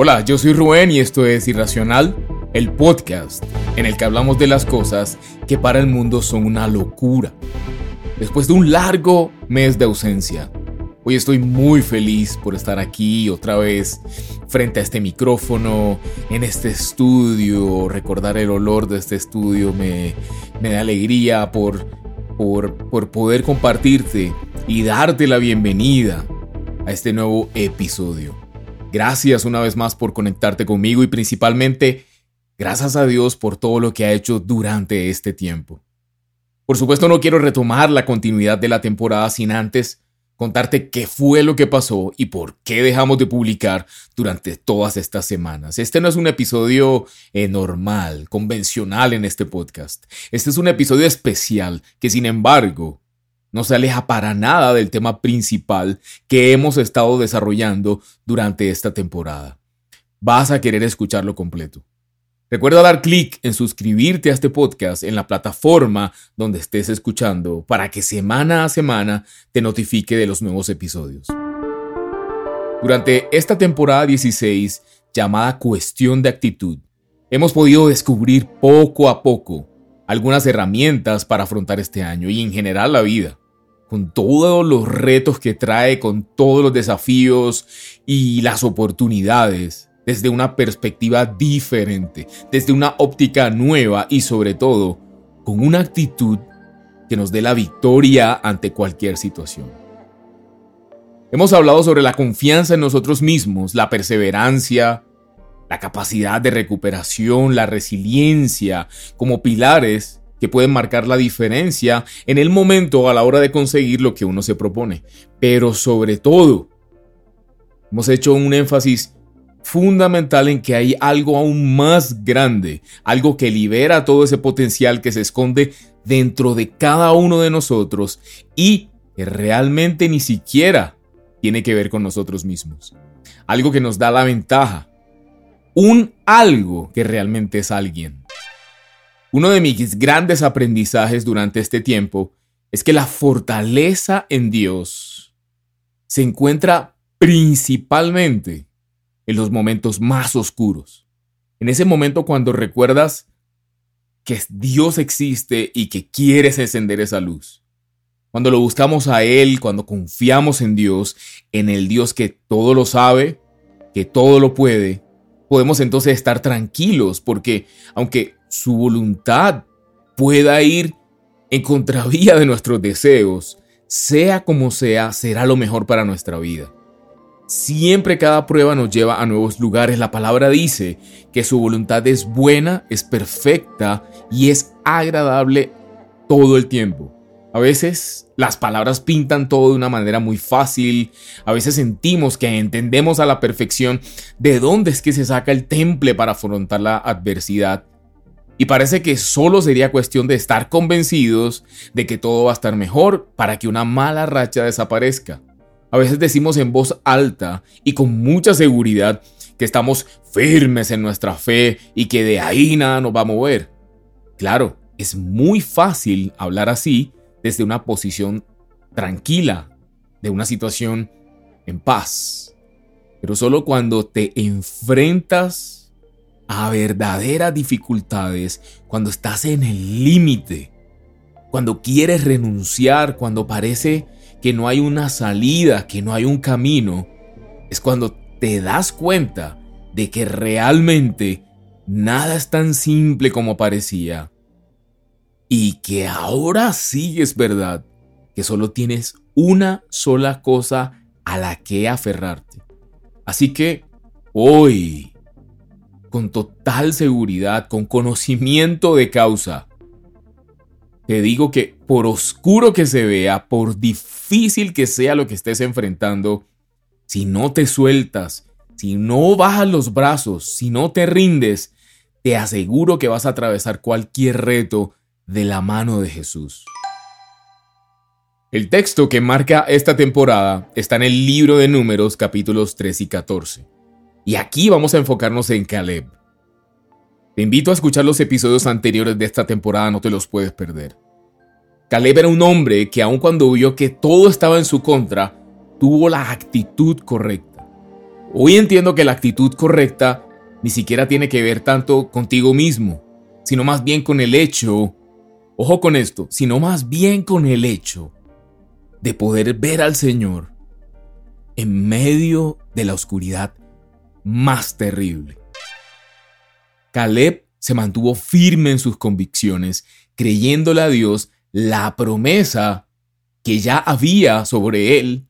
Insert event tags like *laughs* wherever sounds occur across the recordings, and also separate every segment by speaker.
Speaker 1: Hola, yo soy Rubén y esto es Irracional, el podcast en el que hablamos de las cosas que para el mundo son una locura. Después de un largo mes de ausencia, hoy estoy muy feliz por estar aquí otra vez frente a este micrófono, en este estudio. Recordar el olor de este estudio me, da alegría por, por poder compartirte y darte la bienvenida a este nuevo episodio. Gracias una vez más por conectarte conmigo y principalmente gracias a Dios por todo lo que ha hecho durante este tiempo. Por supuesto no quiero retomar la continuidad de la temporada sin antes contarte qué fue lo que pasó y por qué dejamos de publicar durante todas estas semanas. Este no es un episodio eh, normal, convencional en este podcast. Este es un episodio especial que sin embargo no se aleja para nada del tema principal que hemos estado desarrollando durante esta temporada. Vas a querer escucharlo completo. Recuerda dar clic en suscribirte a este podcast en la plataforma donde estés escuchando para que semana a semana te notifique de los nuevos episodios. Durante esta temporada 16, llamada Cuestión de Actitud, hemos podido descubrir poco a poco algunas herramientas para afrontar este año y en general la vida, con todos los retos que trae, con todos los desafíos y las oportunidades, desde una perspectiva diferente, desde una óptica nueva y sobre todo con una actitud que nos dé la victoria ante cualquier situación. Hemos hablado sobre la confianza en nosotros mismos, la perseverancia, la capacidad de recuperación, la resiliencia como pilares que pueden marcar la diferencia en el momento a la hora de conseguir lo que uno se propone. Pero sobre todo, hemos hecho un énfasis fundamental en que hay algo aún más grande, algo que libera todo ese potencial que se esconde dentro de cada uno de nosotros y que realmente ni siquiera tiene que ver con nosotros mismos. Algo que nos da la ventaja, un algo que realmente es alguien. Uno de mis grandes aprendizajes durante este tiempo es que la fortaleza en Dios se encuentra principalmente en los momentos más oscuros. En ese momento cuando recuerdas que Dios existe y que quieres encender esa luz. Cuando lo buscamos a Él, cuando confiamos en Dios, en el Dios que todo lo sabe, que todo lo puede podemos entonces estar tranquilos porque aunque su voluntad pueda ir en contravía de nuestros deseos, sea como sea, será lo mejor para nuestra vida. Siempre cada prueba nos lleva a nuevos lugares. La palabra dice que su voluntad es buena, es perfecta y es agradable todo el tiempo. A veces las palabras pintan todo de una manera muy fácil, a veces sentimos que entendemos a la perfección de dónde es que se saca el temple para afrontar la adversidad. Y parece que solo sería cuestión de estar convencidos de que todo va a estar mejor para que una mala racha desaparezca. A veces decimos en voz alta y con mucha seguridad que estamos firmes en nuestra fe y que de ahí nada nos va a mover. Claro, es muy fácil hablar así desde una posición tranquila, de una situación en paz. Pero solo cuando te enfrentas a verdaderas dificultades, cuando estás en el límite, cuando quieres renunciar, cuando parece que no hay una salida, que no hay un camino, es cuando te das cuenta de que realmente nada es tan simple como parecía y que ahora sí es verdad que solo tienes una sola cosa a la que aferrarte. Así que hoy, con total seguridad, con conocimiento de causa, te digo que por oscuro que se vea, por difícil que sea lo que estés enfrentando, si no te sueltas, si no bajas los brazos, si no te rindes, te aseguro que vas a atravesar cualquier reto de la mano de Jesús. El texto que marca esta temporada está en el libro de números capítulos 3 y 14. Y aquí vamos a enfocarnos en Caleb. Te invito a escuchar los episodios anteriores de esta temporada, no te los puedes perder. Caleb era un hombre que aun cuando vio que todo estaba en su contra, tuvo la actitud correcta. Hoy entiendo que la actitud correcta ni siquiera tiene que ver tanto contigo mismo, sino más bien con el hecho, ojo con esto, sino más bien con el hecho de poder ver al Señor en medio de la oscuridad más terrible. Caleb se mantuvo firme en sus convicciones, creyéndole a Dios la promesa que ya había sobre él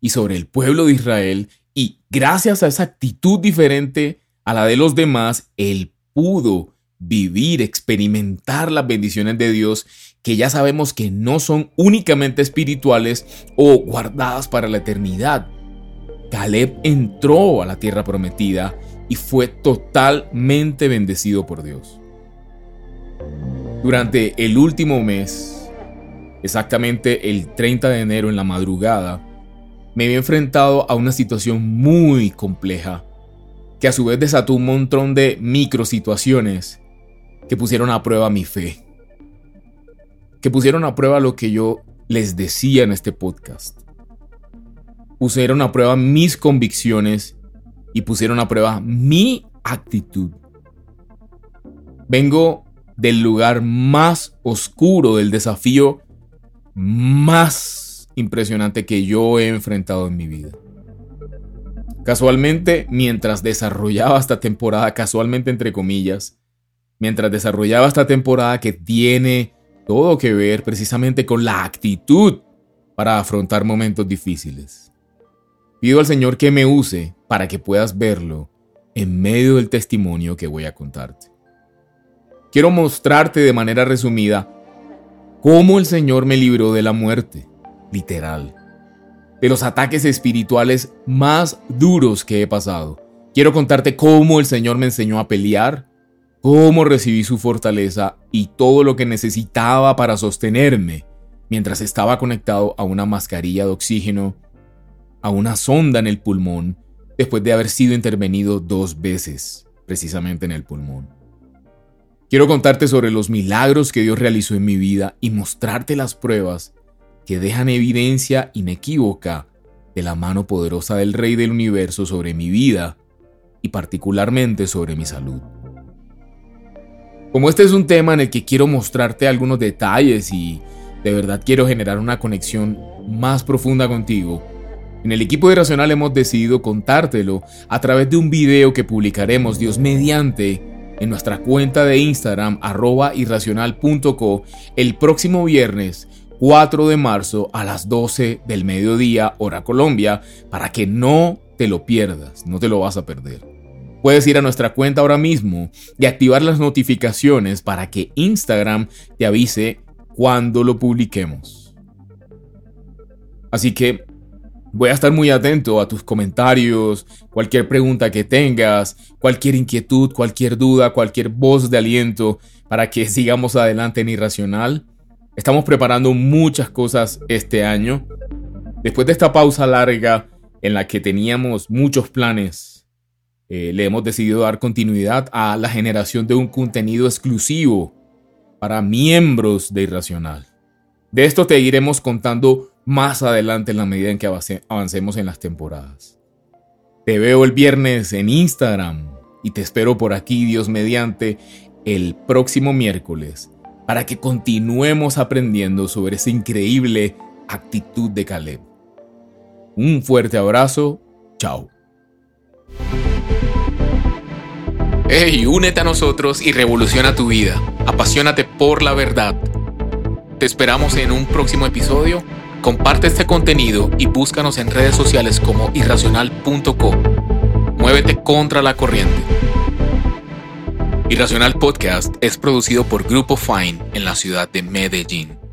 Speaker 1: y sobre el pueblo de Israel, y gracias a esa actitud diferente a la de los demás, él pudo vivir, experimentar las bendiciones de Dios que ya sabemos que no son únicamente espirituales o guardadas para la eternidad. Caleb entró a la tierra prometida y fue totalmente bendecido por Dios. Durante el último mes, exactamente el 30 de enero en la madrugada, me había enfrentado a una situación muy compleja que a su vez desató un montón de micro situaciones que pusieron a prueba mi fe, que pusieron a prueba lo que yo les decía en este podcast, pusieron a prueba mis convicciones y pusieron a prueba mi actitud. Vengo del lugar más oscuro, del desafío más impresionante que yo he enfrentado en mi vida. Casualmente, mientras desarrollaba esta temporada, casualmente entre comillas, mientras desarrollaba esta temporada que tiene todo que ver precisamente con la actitud para afrontar momentos difíciles. Pido al Señor que me use para que puedas verlo en medio del testimonio que voy a contarte. Quiero mostrarte de manera resumida cómo el Señor me libró de la muerte, literal de los ataques espirituales más duros que he pasado. Quiero contarte cómo el Señor me enseñó a pelear, cómo recibí su fortaleza y todo lo que necesitaba para sostenerme mientras estaba conectado a una mascarilla de oxígeno, a una sonda en el pulmón, después de haber sido intervenido dos veces, precisamente en el pulmón. Quiero contarte sobre los milagros que Dios realizó en mi vida y mostrarte las pruebas que dejan evidencia inequívoca de la mano poderosa del Rey del Universo sobre mi vida y particularmente sobre mi salud. Como este es un tema en el que quiero mostrarte algunos detalles y de verdad quiero generar una conexión más profunda contigo, en el equipo de Racional hemos decidido contártelo a través de un video que publicaremos Dios mediante en nuestra cuenta de Instagram arroba irracional.co el próximo viernes 4 de marzo a las 12 del mediodía, hora Colombia, para que no te lo pierdas, no te lo vas a perder. Puedes ir a nuestra cuenta ahora mismo y activar las notificaciones para que Instagram te avise cuando lo publiquemos. Así que voy a estar muy atento a tus comentarios, cualquier pregunta que tengas, cualquier inquietud, cualquier duda, cualquier voz de aliento para que *laughs* sigamos adelante en Irracional Estamos preparando muchas cosas este año. Después de esta pausa larga en la que teníamos muchos planes, eh, le hemos decidido dar continuidad a la generación de un contenido exclusivo para miembros de Irracional. De esto te iremos contando más adelante en la medida en que avancemos en las temporadas. Te veo el viernes en Instagram y te espero por aquí, Dios mediante, el próximo miércoles para que continuemos aprendiendo sobre esa increíble actitud de Caleb. Un fuerte abrazo, chao. Hey, únete a nosotros y revoluciona tu vida. Apasionate por la verdad. Te esperamos en un próximo episodio. Comparte este contenido y búscanos en redes sociales como irracional.co. Muévete contra la corriente. Irracional Podcast es producido por Grupo Fine en la ciudad de Medellín.